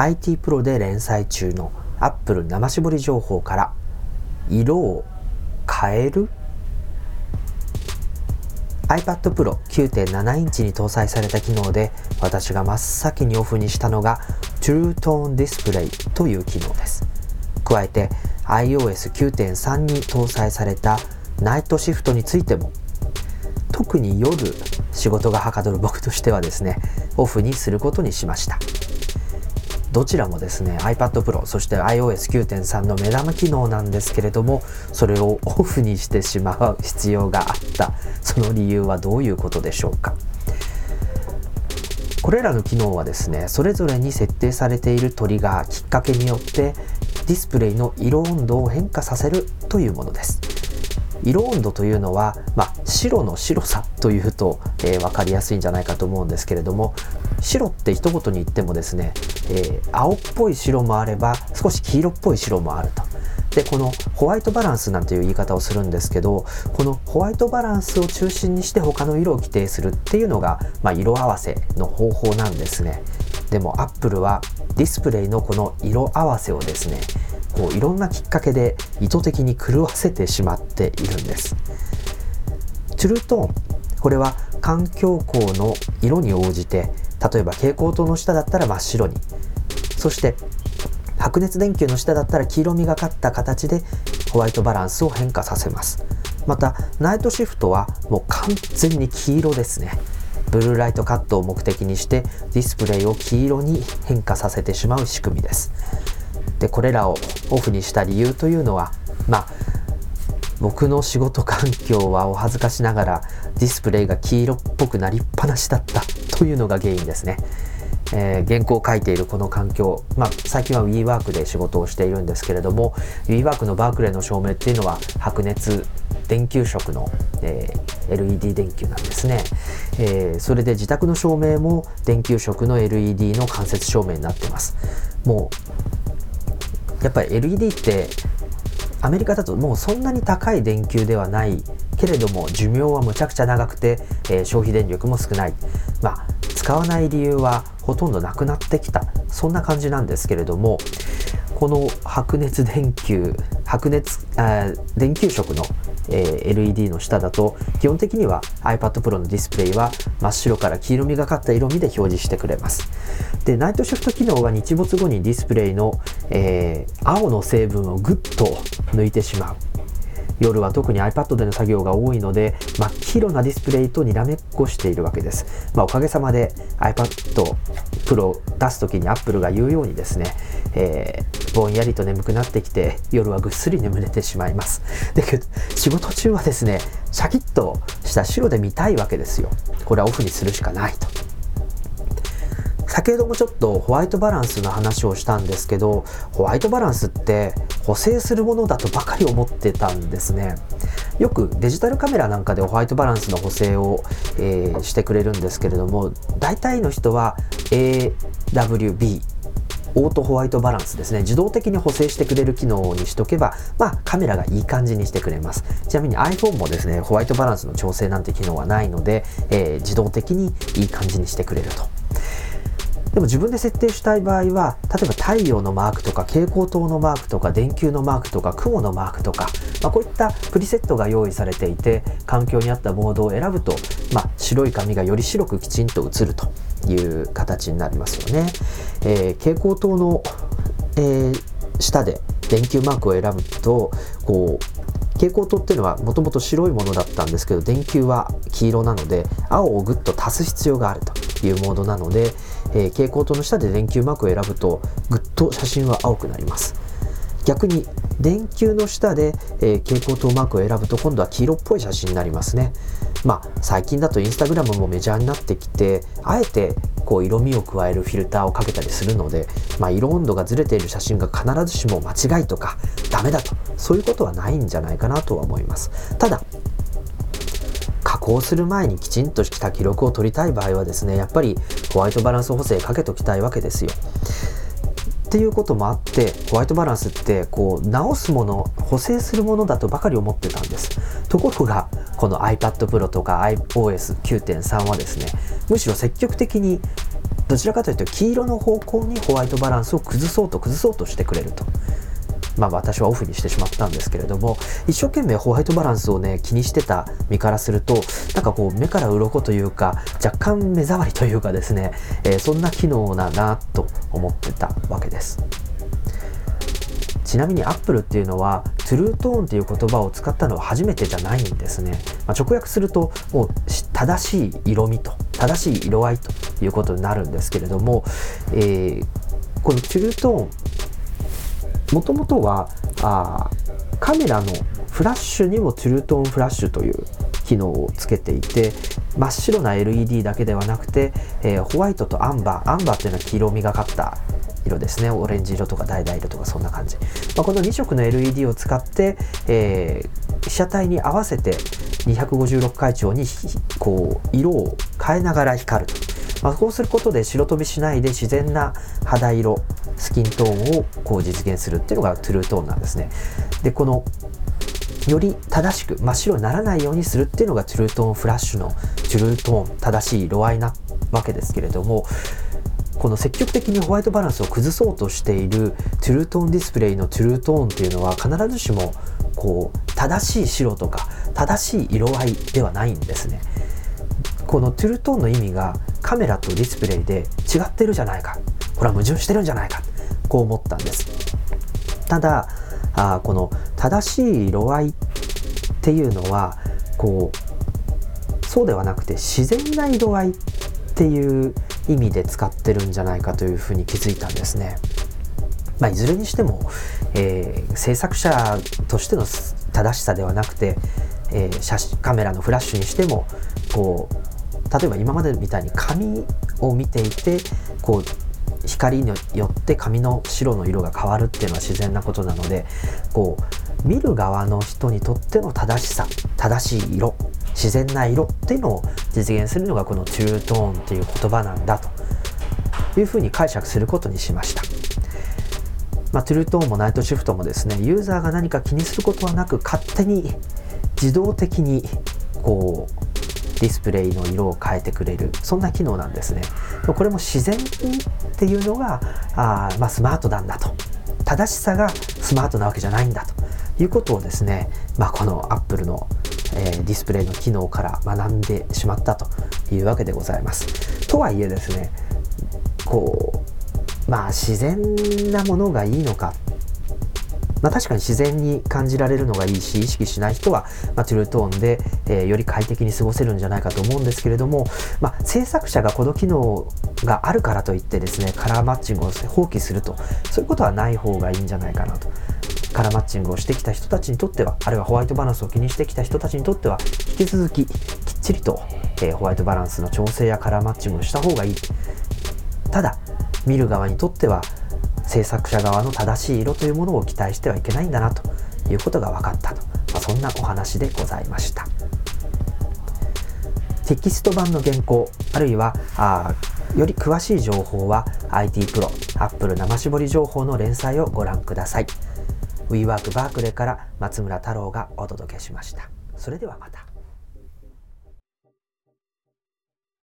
IT プロで連載中の Apple 生絞り情報から色を変える？iPad Pro 9.7インチに搭載された機能で私が真っ先にオフにしたのが True Tone Display という機能です。加えて iOS9.3 に搭載されたナイトシフトについても特に夜仕事がはかどる僕としてはですねオフにすることにしました。どちらもですね iPad Pro そして iOS9.3 の目玉機能なんですけれどもそれをオフにしてしまう必要があった。その理由はどういうことでしょうか。これらの機能はですねそれぞれに設定されているトリガーきっかけによってディスプレイの色温度を変化させるというものです。色温度というのは、まあ、白の白さというと、えー、分かりやすいんじゃないかと思うんですけれども白って一言に言ってもですね、えー、青っぽい白もあれば少し黄色っぽい白もあると。でこのホワイトバランスなんていう言い方をするんですけどこのホワイトバランスを中心にして他の色を規定するっていうのが、まあ、色合わせの方法なんですねでもアップルはディスプレイのこの色合わせをですねこういろんなきっかけで意図的に狂わせてしまっているんですトゥルートーンこれは環境光の色に応じて例えば蛍光灯の下だったら真っ白に。そして白熱電球の下だったら黄色みがかった形でホワイトバランスを変化させます。またナイトシフトはもう完全に黄色ですね。ブルーライトカットを目的にしてディスプレイを黄色に変化させてしまう仕組みです。でこれらをオフにした理由というのはまあ僕の仕事環境はお恥ずかしながらディスプレイが黄色っぽくなりっぱなしだったというのが原因ですね。えー、原稿を書いているこの環境、まあ、最近は WeWork で仕事をしているんですけれども WeWork のバークレーの照明っていうのは白熱電球色の、えー、LED 電球なんですね、えー、それで自宅の照明も電球色の LED の間接照明になってますもうやっぱり LED ってアメリカだともうそんなに高い電球ではないけれども寿命はむちゃくちゃ長くて、えー、消費電力も少ない。まあ使わない理由はほとんどなくなってきた。そんな感じなんですけれどもこの白熱電球白熱あ電球色の、えー、LED の下だと基本的には iPad Pro のディスプレイは真っ白から黄色みがかった色味で表示してくれます。でナイトシフト機能は日没後にディスプレイの、えー、青の成分をぐっと抜いてしまう。夜は特に iPad での作業が多いので真っ黄色なディスプレイとにらめっこしているわけです、まあ、おかげさまで iPad Pro 出す時に Apple が言うようにですね、えー、ぼんやりと眠くなってきて夜はぐっすり眠れてしまいます。で仕事中はですねシャキッとした白で見たいわけですよ。これはオフにするしかないと。先ほどもちょっとホワイトバランスの話をしたんですけどホワイトバランスって補正するものだとばかり思ってたんですね。よくデジタルカメラなんかでホワイトバランスの補正を、えー、してくれるんですけれども大体の人は AWB オートホワイトバランスですね。自動的に補正してくれる機能にしとけばまあカメラがいい感じにしてくれます。ちなみに iPhone もですねホワイトバランスの調整なんて機能はないので、えー、自動的にいい感じにしてくれると。でも自分で設定したい場合は例えば太陽のマークとか蛍光灯のマークとか電球のマークとか雲のマークとか、まあ、こういったプリセットが用意されていて環境に合ったモードを選ぶと、まあ、白い紙がより白くきちんと映るという形になりますよね。えー、蛍光灯の、えー、下で電球マークを選ぶとこう蛍光灯っていうのはもともと白いものだったんですけど電球は黄色なので青をぐっと足す必要があるというモードなので、えー、蛍光灯の下で電球マークを選ぶとぐっと写真は青くなります。逆に電球の下で、えー、蛍光灯マークを選ぶと今度は黄色っぽい写真になりますね。まあ最近だとインスタグラムもメジャーになってきてあえてこう色味を加えるフィルターをかけたりするので、まあ、色温度がずれている写真が必ずしも間違いとかダメだとそういうことはないんじゃないかなとは思います。ただ加工する前にきちんとした記録を取りたい場合はですねやっぱりホワイトバランス補正かけときたいわけですよっていうこともあってホワイトバランスってこう直すもの補正するものだとばかり思ってたんですところがこの iPad Pro とか iOS9.3 はですねむしろ積極的にどちらかというと黄色の方向にホワイトバランスを崩そうと崩そうとしてくれると。まあ私はオフにしてしまったんですけれども一生懸命ホワイトバランスをね気にしてた身からするとなんかこう目から鱗というか若干目障りというかですね、えー、そんな機能だなと思ってたわけです。ちなみに Apple っていうのはトゥルートーンという言葉を使ったのは初めてじゃないんですね、まあ、直訳するともう正しい色味と正しい色合いということになるんですけれども、えー、このトゥルートーンもともとはあカメラのフラッシュにもトゥルートーンフラッシュという機能をつけていて真っ白な LED だけではなくて、えー、ホワイトとアンバーアンバーっていうのは黄色みがかった色ですね。オレンジ色とか橙色とかそんな感じ、まあ、この2色の LED を使って、えー、被写体に合わせて256回調にこう色を変えながら光ると、まあ、こうすることで白飛びしないで自然な肌色スキントーンをこう実現するっていうのがトゥルートーンなんですね。でこのより正しく真っ白にならないようにするっていうのがトゥルートーンフラッシュのトゥルートーン正しい色合いなわけですけれどもこの積極的にホワイトバランスを崩そうとしているトゥルートーンディスプレイのトゥルートーンっていうのは必ずしもこう正しい白とか正しい色合いではないんですね。このトゥルートーンの意味がカメラとディスプレイで違ってるじゃないか。これは矛盾してるんじゃないか。こう思ったんです。ただあこの正しい色合いっていうのはこうそうではなくて自然な色合いっていう意味で使ってるんじゃないかというふうに気づいたんですね。まあ、いずれにしても、えー、制作者としての正しさではなくて、えー、写真カメラのフラッシュにしてもこう例えば今までみたいに紙を見ていてこう光によって紙の白の色が変わるっていうのは自然なことなのでこう見る側の人にとっての正しさ正しい色自然な色っていうのを実現するのがこのトゥルートーンっていう言葉なんだというふうに解釈することにしました。まあ、トゥルートーンもナイトシフトもですねユーザーが何か気にすることはなく勝手に自動的にこうディスプレイの色を変えてくれるそんな機能なんですね。これも自然にっていうのがあ、まあ、スマートなんだと。正しさがスマートなわけじゃないんだと。いうことをですね、まあ、このアップルのえ、ディスプレイの機能から学んでしまったというわけでございます。とはいえですねこうまあ自然なものがいいのかまあ、確かに自然に感じられるのがいいし意識しない人は、まあ、トゥルートーンで、えー、より快適に過ごせるんじゃないかと思うんですけれども、まあ、制作者がこの機能があるからといってですねカラーマッチングを放棄すると。そういうことはない方がいいんじゃないかなと。カラーマッチングをしてきた人たちにとってはあるいはホワイトバランスを気にしてきた人たちにとっては引き続ききっちりと、えー、ホワイトバランスの調整やカラーマッチングをした方がいい。ただ見る側にとっては制作者側の正しい色というものを期待してはいけないんだなということが分かったと、まあ、そんなお話でございましたテキスト版の原稿あるいはあより詳しい情報は IT プロ Apple 生絞り情報の連載をご覧ください。WeWork バークレーから松村太郎がお届けしました。それではまた。